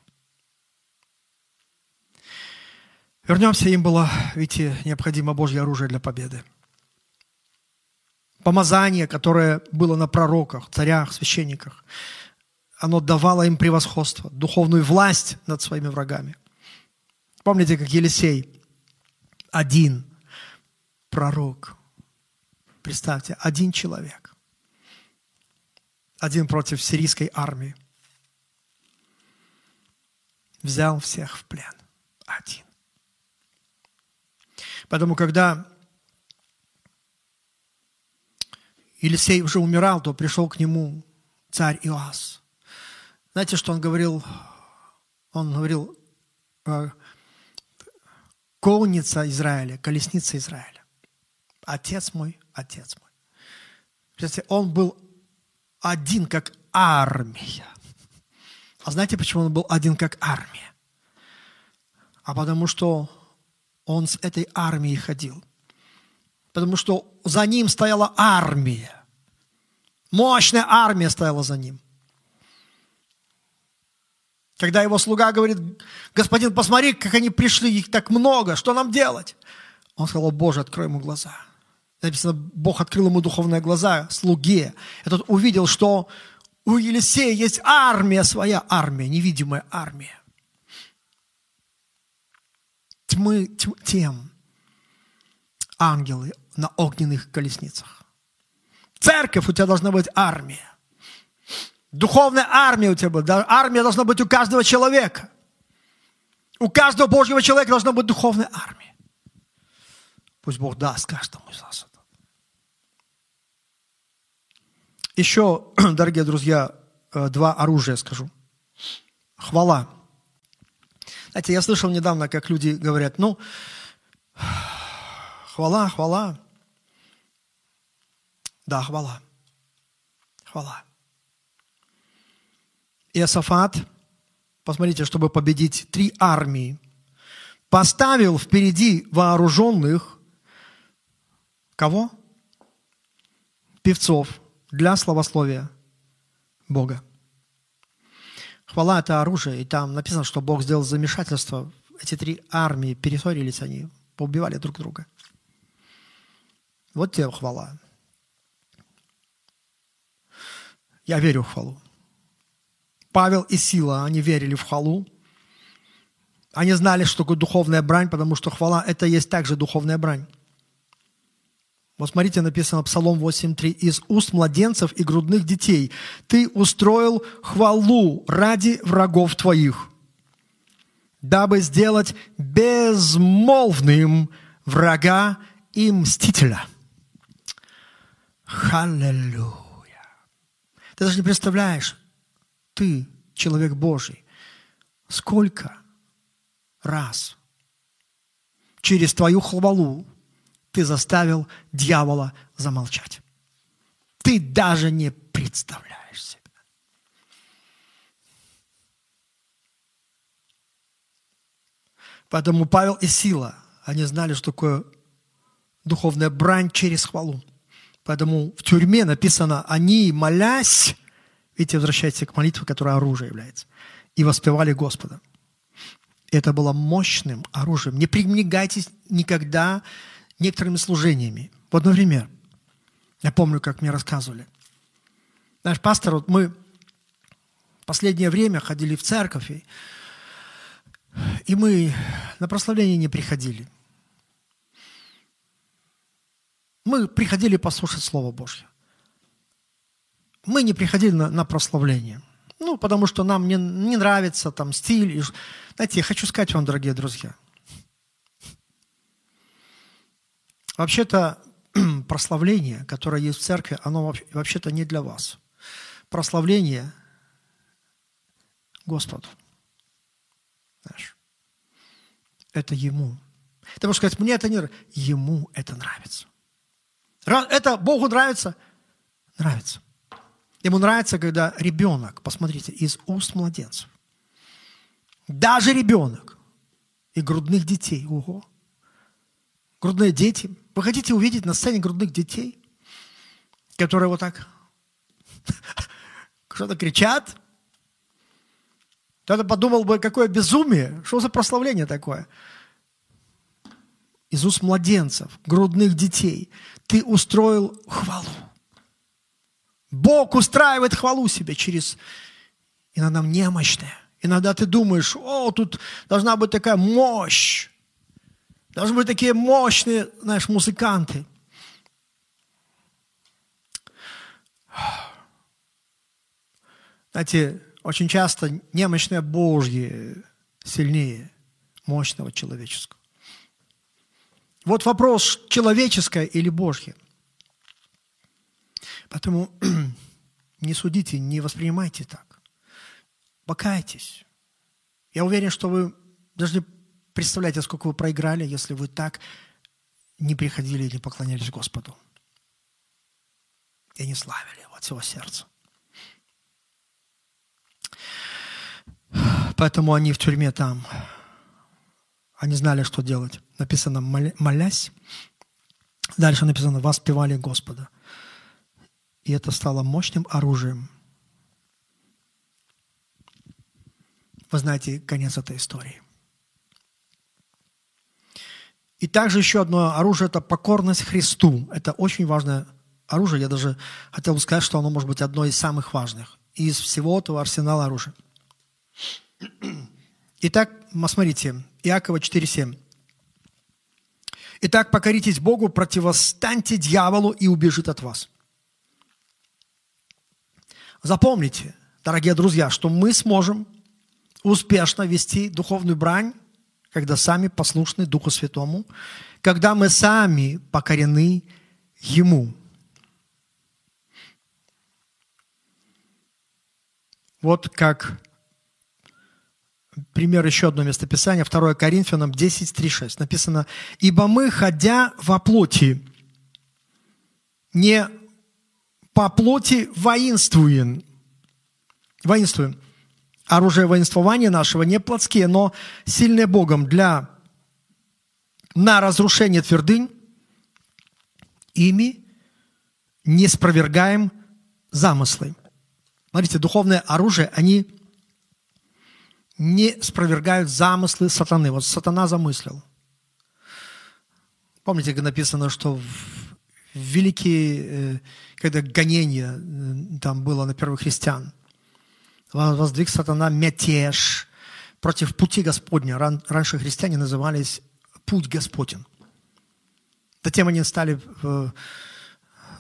Вернемся, им было, видите, необходимо Божье оружие для победы. Помазание, которое было на пророках, царях, священниках, оно давало им превосходство, духовную власть над своими врагами. Помните, как Елисей, один пророк, представьте, один человек, один против сирийской армии. Взял всех в плен. Один. Поэтому, когда Елисей уже умирал, то пришел к нему царь Иоас. Знаете, что он говорил? Он говорил, «Э, конница Израиля, колесница Израиля. Отец мой, отец мой. Представьте, он был один как армия. А знаете, почему он был один как армия? А потому что он с этой армией ходил. Потому что за ним стояла армия. Мощная армия стояла за ним. Когда его слуга говорит, господин, посмотри, как они пришли, их так много, что нам делать? Он сказал, Боже, открой ему глаза – Написано, Бог открыл ему духовные глаза, слуге. Этот увидел, что у Елисея есть армия, своя армия, невидимая армия. Тьмы, тьм, тем ангелы на огненных колесницах. Церковь у тебя должна быть армия. Духовная армия у тебя будет. Армия должна быть у каждого человека. У каждого Божьего человека должна быть духовная армия. Пусть Бог даст каждому из нас Еще, дорогие друзья, э, два оружия скажу. Хвала. Знаете, я слышал недавно, как люди говорят, ну, хвала, хвала. Да, хвала. Хвала. Иосафат, посмотрите, чтобы победить три армии, поставил впереди вооруженных кого? Певцов, для славословия Бога. Хвала – это оружие, и там написано, что Бог сделал замешательство. Эти три армии перессорились они, поубивали друг друга. Вот тебе хвала. Я верю в хвалу. Павел и Сила, они верили в хвалу. Они знали, что такое духовная брань, потому что хвала – это есть также духовная брань. Вот смотрите, написано Псалом 8.3. «Из уст младенцев и грудных детей ты устроил хвалу ради врагов твоих, дабы сделать безмолвным врага и мстителя». Халлелуя! Ты даже не представляешь, ты, человек Божий, сколько раз через твою хвалу ты заставил дьявола замолчать. Ты даже не представляешь себе. Поэтому Павел и Сила, они знали, что такое духовная брань через хвалу. Поэтому в тюрьме написано, они, молясь, видите, возвращайтесь к молитве, которая оружие является, и воспевали Господа. Это было мощным оружием. Не пренебрегайтесь никогда некоторыми служениями. Вот, например, я помню, как мне рассказывали. Наш пастор, вот мы в последнее время ходили в церковь, и, и мы на прославление не приходили. Мы приходили послушать Слово Божье. Мы не приходили на, на прославление. Ну, потому что нам не, не нравится там стиль. И, знаете, я хочу сказать вам, дорогие друзья – Вообще-то прославление, которое есть в церкви, оно вообще-то не для вас. Прославление Господу. Знаешь, это Ему. Ты можешь сказать, мне это не нравится. Ему это нравится. Это Богу нравится? Нравится. Ему нравится, когда ребенок, посмотрите, из уст младенцев, даже ребенок и грудных детей, ого, грудные дети – вы хотите увидеть на сцене грудных детей, которые вот так что-то кричат? Кто-то подумал бы, какое безумие, что за прославление такое? Из уст младенцев, грудных детей ты устроил хвалу. Бог устраивает хвалу себе через иногда немощное. Иногда ты думаешь, о, тут должна быть такая мощь. Должны быть такие мощные, знаешь, музыканты. Знаете, очень часто немощное Божье сильнее мощного человеческого. Вот вопрос, человеческое или Божье. Поэтому не судите, не воспринимайте так. Покайтесь. Я уверен, что вы должны Представляете, сколько вы проиграли, если вы так не приходили и не поклонялись Господу. И не славили его от всего сердца. Поэтому они в тюрьме там. Они знали, что делать. Написано «молясь». Дальше написано «воспевали Господа». И это стало мощным оружием. Вы знаете конец этой истории. И также еще одно оружие – это покорность Христу. Это очень важное оружие. Я даже хотел бы сказать, что оно может быть одно из самых важных из всего этого арсенала оружия. Итак, смотрите, Иакова 4.7. Итак, покоритесь Богу, противостаньте дьяволу и убежит от вас. Запомните, дорогие друзья, что мы сможем успешно вести духовную брань когда сами послушны Духу Святому, когда мы сами покорены Ему. Вот как пример еще одно местописание, 2 Коринфянам 10, 3, 6. Написано, «Ибо мы, ходя во плоти, не по плоти воинствуем, воинствуем, оружие воинствования нашего не плотские, но сильные Богом для на разрушение твердынь, ими не спровергаем замыслы. Смотрите, духовное оружие, они не спровергают замыслы сатаны. Вот сатана замыслил. Помните, как написано, что в великие, э, когда гонение э, там было на первых христиан, воздвиг сатана мятеж против пути Господня. Раньше христиане назывались путь Господень. Затем они стали э,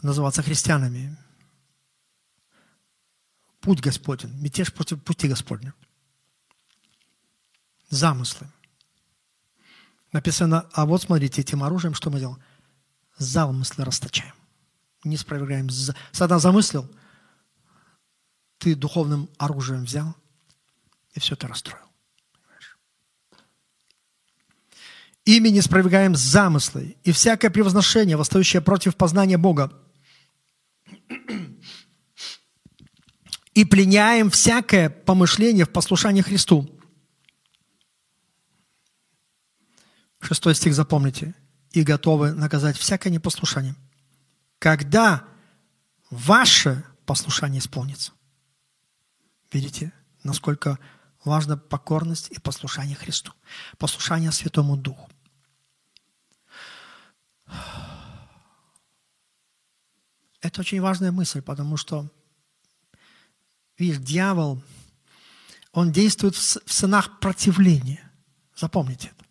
называться христианами. Путь Господень, мятеж против пути Господня. Замыслы. Написано, а вот смотрите, этим оружием что мы делаем? Замыслы расточаем. Не спроверяем. Сатан замыслил, ты духовным оружием взял и все это расстроил. Ими не спроверяем замыслы и всякое превозношение, восстающее против познания Бога. И пленяем всякое помышление в послушании Христу. Шестой стих запомните. И готовы наказать всякое непослушание. Когда ваше послушание исполнится. Видите, насколько важна покорность и послушание Христу. Послушание Святому Духу. Это очень важная мысль, потому что, видишь, дьявол, он действует в сынах противления. Запомните это.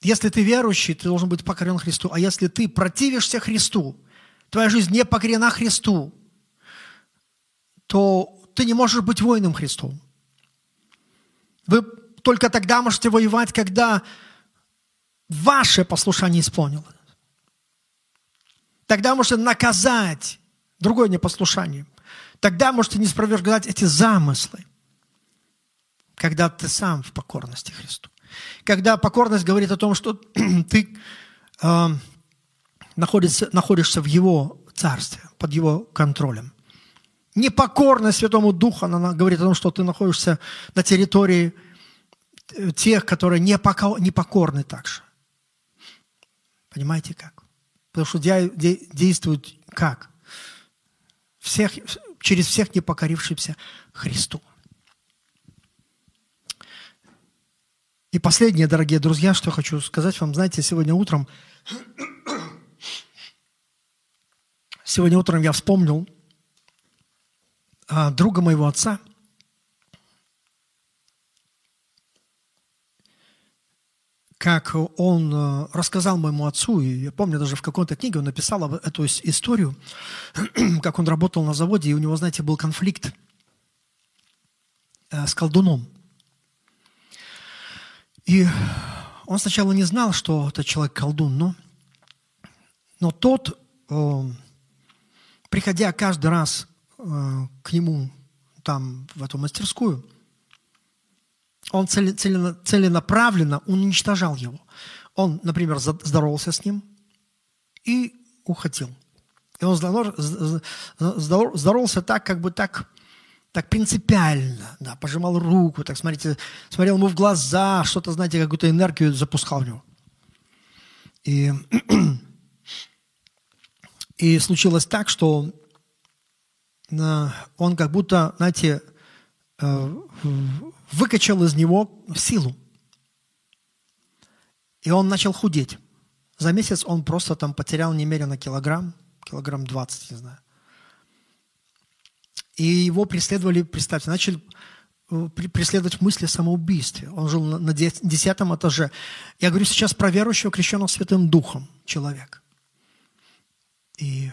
Если ты верующий, ты должен быть покорен Христу. А если ты противишься Христу, твоя жизнь не покорена Христу, то ты не можешь быть воином Христовым. Вы только тогда можете воевать, когда ваше послушание исполнилось. Тогда можете наказать другое непослушание. Тогда можете не спровергать эти замыслы, когда ты сам в покорности Христу. Когда покорность говорит о том, что ты э, находишься, находишься в Его царстве, под Его контролем. Непокорность Святому Духу, она говорит о том, что ты находишься на территории э, тех, которые непокорны также. Понимаете как? Потому что действует как? Всех, через всех не покорившихся Христу. И последнее, дорогие друзья, что хочу сказать вам. Знаете, сегодня утром, сегодня утром я вспомнил друга моего отца, как он э, рассказал моему отцу, и я помню, даже в какой-то книге он написал эту историю, как он работал на заводе, и у него, знаете, был конфликт э, с колдуном. И он сначала не знал, что этот человек колдун, но, но тот, э, приходя каждый раз к нему там в эту мастерскую, он целенаправленно уничтожал его. Он, например, здоровался с ним и уходил. И он здоровался так, как бы так так принципиально, да, пожимал руку, так, смотрите, смотрел ему в глаза, что-то, знаете, какую-то энергию запускал в него. И, и случилось так, что э, он как будто, знаете, э, выкачал из него силу. И он начал худеть. За месяц он просто там потерял немерено килограмм, килограмм 20, не знаю. И его преследовали, представьте, начали э, преследовать мысли о самоубийстве. Он жил на десятом этаже. Я говорю сейчас про верующего, крещенного Святым Духом человек. И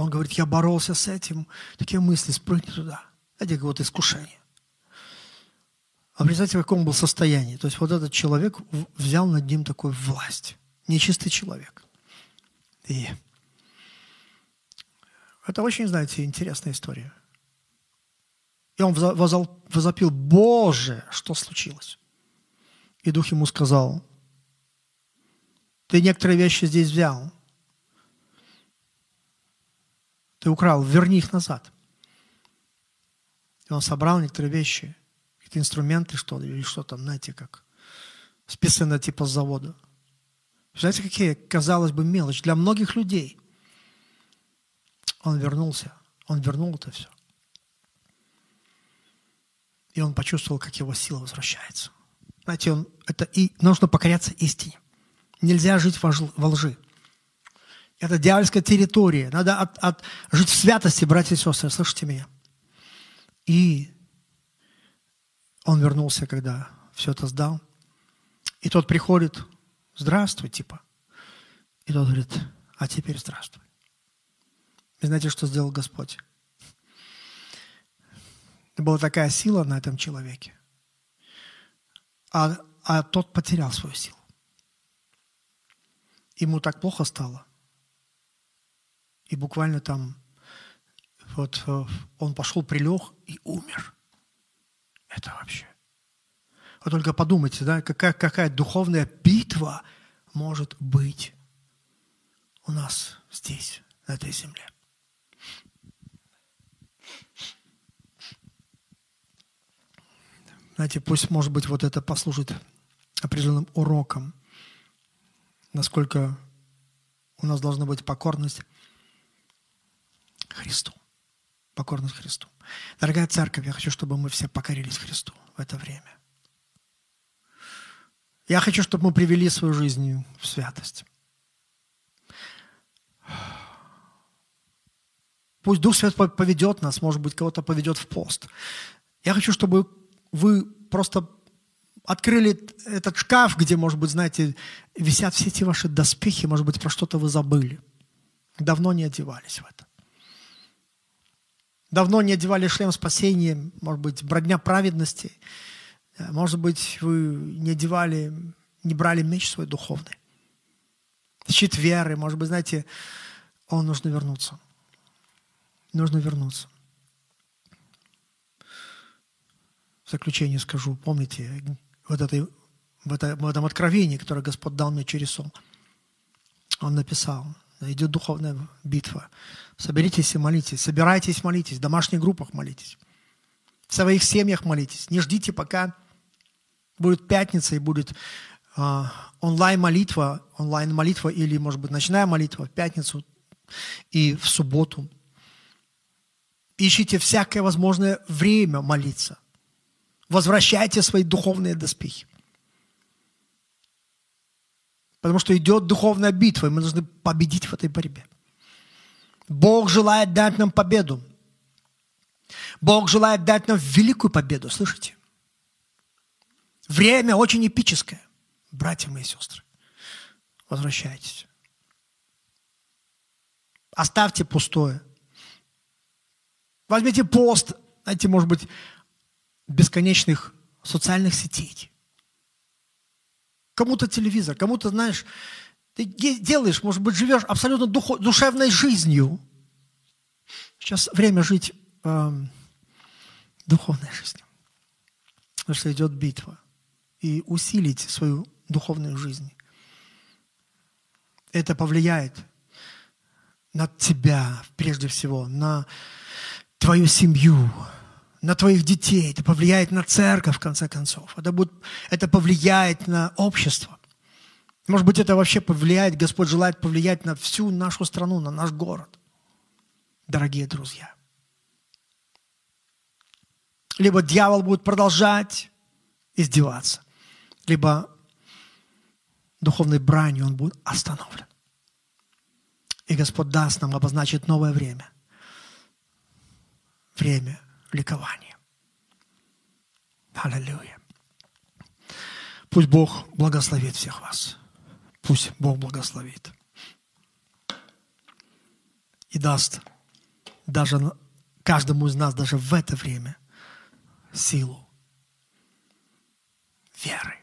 он говорит, я боролся с этим. Такие мысли, спрыгни туда. Это вот искушение. А представьте, в каком был состоянии. То есть вот этот человек взял над ним такую власть. Нечистый человек. И это очень, знаете, интересная история. И он возопил, Боже, что случилось? И Дух ему сказал, ты некоторые вещи здесь взял. Ты украл, верни их назад. И он собрал некоторые вещи, какие-то инструменты, что ли, или что там, знаете, как списано типа с завода. Знаете, какие, казалось бы, мелочь для многих людей – Он вернулся, он вернул это все. И он почувствовал, как его сила возвращается. Знаете, он, это и нужно покоряться истине. Нельзя жить во лжи. Это дьявольская территория. Надо от, от, жить в святости, братья и сестры. Слышите меня? И он вернулся, когда все это сдал. И тот приходит, здравствуй, типа. И тот говорит, а теперь здравствуй. И знаете, что сделал Господь? Была такая сила на этом человеке. А, а тот потерял свою силу. Ему так плохо стало. И буквально там вот э, он пошел, прилег и умер. Это вообще. Вы только подумайте, да, какая, какая духовная битва может быть у нас здесь, на этой земле. Знаете, пусть, может быть, вот это послужит определенным уроком, насколько у нас должна быть покорность Христу. Покорность Христу. Дорогая церковь, я хочу, чтобы мы все покорились Христу в это время. Я хочу, чтобы мы привели свою жизнь в святость. Пусть Дух Святой поведет нас, может быть, кого-то поведет в пост. Я хочу, чтобы вы просто открыли этот шкаф, где, может быть, знаете, висят все эти ваши доспехи, может быть, про что-то вы забыли. Давно не одевались в это. Давно не одевали шлем спасения, может быть, бродня праведности. Может быть, вы не одевали, не брали меч свой духовный. Щит веры, может быть, знаете, он нужно вернуться. Нужно вернуться. В заключение скажу, помните, вот этой, в, это, в этом откровении, которое Господь дал мне через сон, Он написал, идет духовная битва. Соберитесь и молитесь. Собирайтесь, молитесь. В домашних группах молитесь. В своих семьях молитесь. Не ждите, пока будет пятница и будет э, онлайн-молитва, онлайн-молитва или, может быть, ночная молитва в пятницу и в субботу. Ищите всякое возможное время молиться. Возвращайте свои духовные доспехи. Потому что идет духовная битва, и мы должны победить в этой борьбе. Бог желает дать нам победу. Бог желает дать нам великую победу, слышите? Время очень эпическое. Братья мои сестры, возвращайтесь. Оставьте пустое. Возьмите пост, знаете, может быть, бесконечных социальных сетей. Кому-то телевизор, кому-то, знаешь, ты делаешь, может быть, живешь абсолютно духов, душевной жизнью. Сейчас время жить э, духовной жизнью. Потому что идет битва. И усилить свою духовную жизнь. Это повлияет на тебя, прежде всего, на твою семью, на твоих детей, это повлияет на церковь, в конце концов. Это, будет, это повлияет на общество. Может быть, это вообще повлияет, Господь желает повлиять на всю нашу страну, на наш город. Дорогие друзья. Либо дьявол будет продолжать издеваться, либо духовной бранью он будет остановлен. И Господь даст нам обозначить новое время. Время ликования. Аллилуйя. Пусть Бог благословит всех вас. Пусть Бог благословит. И даст даже каждому из нас, даже в это время, силу веры.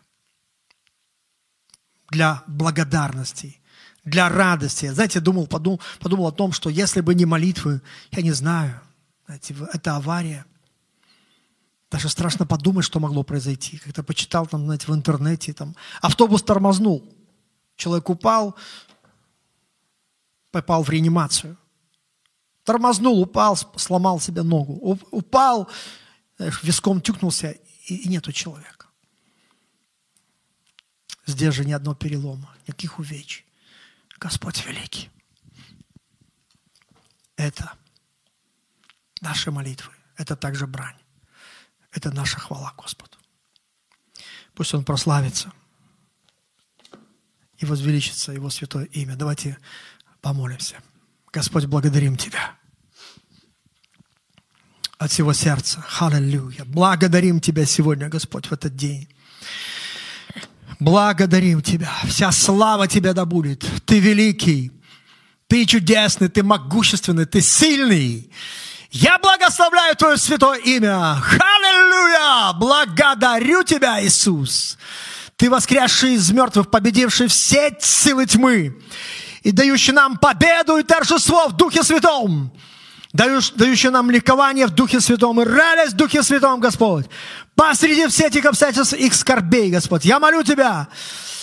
Для благодарности, для радости. Знаете, думал, подумал, подумал о том, что если бы не молитвы, я не знаю – знаете, это авария. Даже страшно подумать, что могло произойти. Как-то почитал там, знаете, в интернете, там, автобус тормознул. Человек упал, попал в реанимацию. Тормознул, упал, сломал себе ногу. Упал, виском тюкнулся, и нету человека. Здесь же ни одного перелома, никаких увечий. Господь великий. это наши молитвы, это также брань. Это наша хвала Господу. Пусть Он прославится и возвеличится Его святое имя. Давайте помолимся. Господь, благодарим Тебя от всего сердца. Халилюя. Благодарим Тебя сегодня, Господь, в этот день. Благодарим Тебя. Вся слава Тебя да будет. Ты великий. Ты чудесный, Ты могущественный, Ты сильный. Я благословляю Твое святое имя. Халилюя! Благодарю Тебя, Иисус. Ты воскресший из мертвых, победивший все силы тьмы и дающий нам победу и торжество в Духе Святом дающий нам ликование в Духе Святом и радость в Духе Святом, Господь. Посреди всех этих обстоятельств, их скорбей, Господь. Я молю Тебя,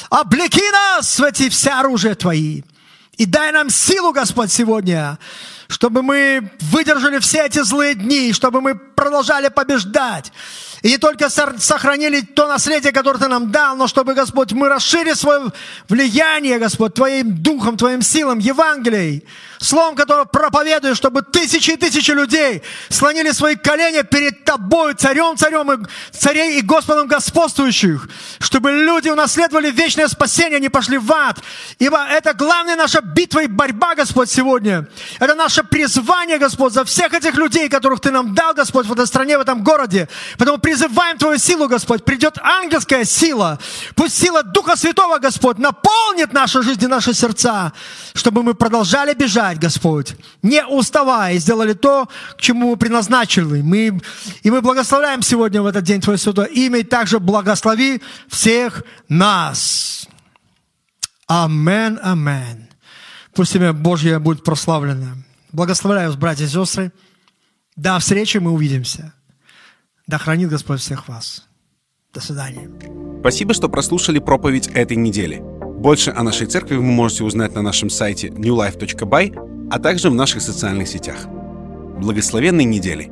облеки нас в эти все оружия Твои. И дай нам силу, Господь, сегодня, чтобы мы выдержали все эти злые дни, чтобы мы продолжали побеждать. И не только сохранили то наследие, которое Ты нам дал, но чтобы, Господь, мы расширили свое влияние, Господь, Твоим духом, Твоим силам, Евангелией, словом, которое проповедуешь, чтобы тысячи и тысячи людей слонили свои колени перед Тобой, царем, царем и царей и Господом господствующих, чтобы люди унаследовали вечное спасение, не пошли в ад. Ибо это главная наша битва и борьба, Господь, сегодня. Это наше призвание, Господь, за всех этих людей, которых Ты нам дал, Господь, в этой стране, в этом городе. Поэтому призываем Твою силу, Господь. Придет ангельская сила. Пусть сила Духа Святого, Господь, наполнит нашу жизнь и наши сердца, чтобы мы продолжали бежать, Господь, не уставая, сделали то, к чему мы предназначили. Мы, и мы благословляем сегодня в этот день Твое Святое имя, и также благослови всех нас. Амен, амен. Пусть имя Божье будет прославлено. Благословляю вас, братья и сестры. До встречи, мы увидимся. Да хранит Господь всех вас. До свидания. Спасибо, что прослушали проповедь этой недели. Больше о нашей церкви вы можете узнать на нашем сайте newlife.by, а также в наших социальных сетях. Благословенной недели!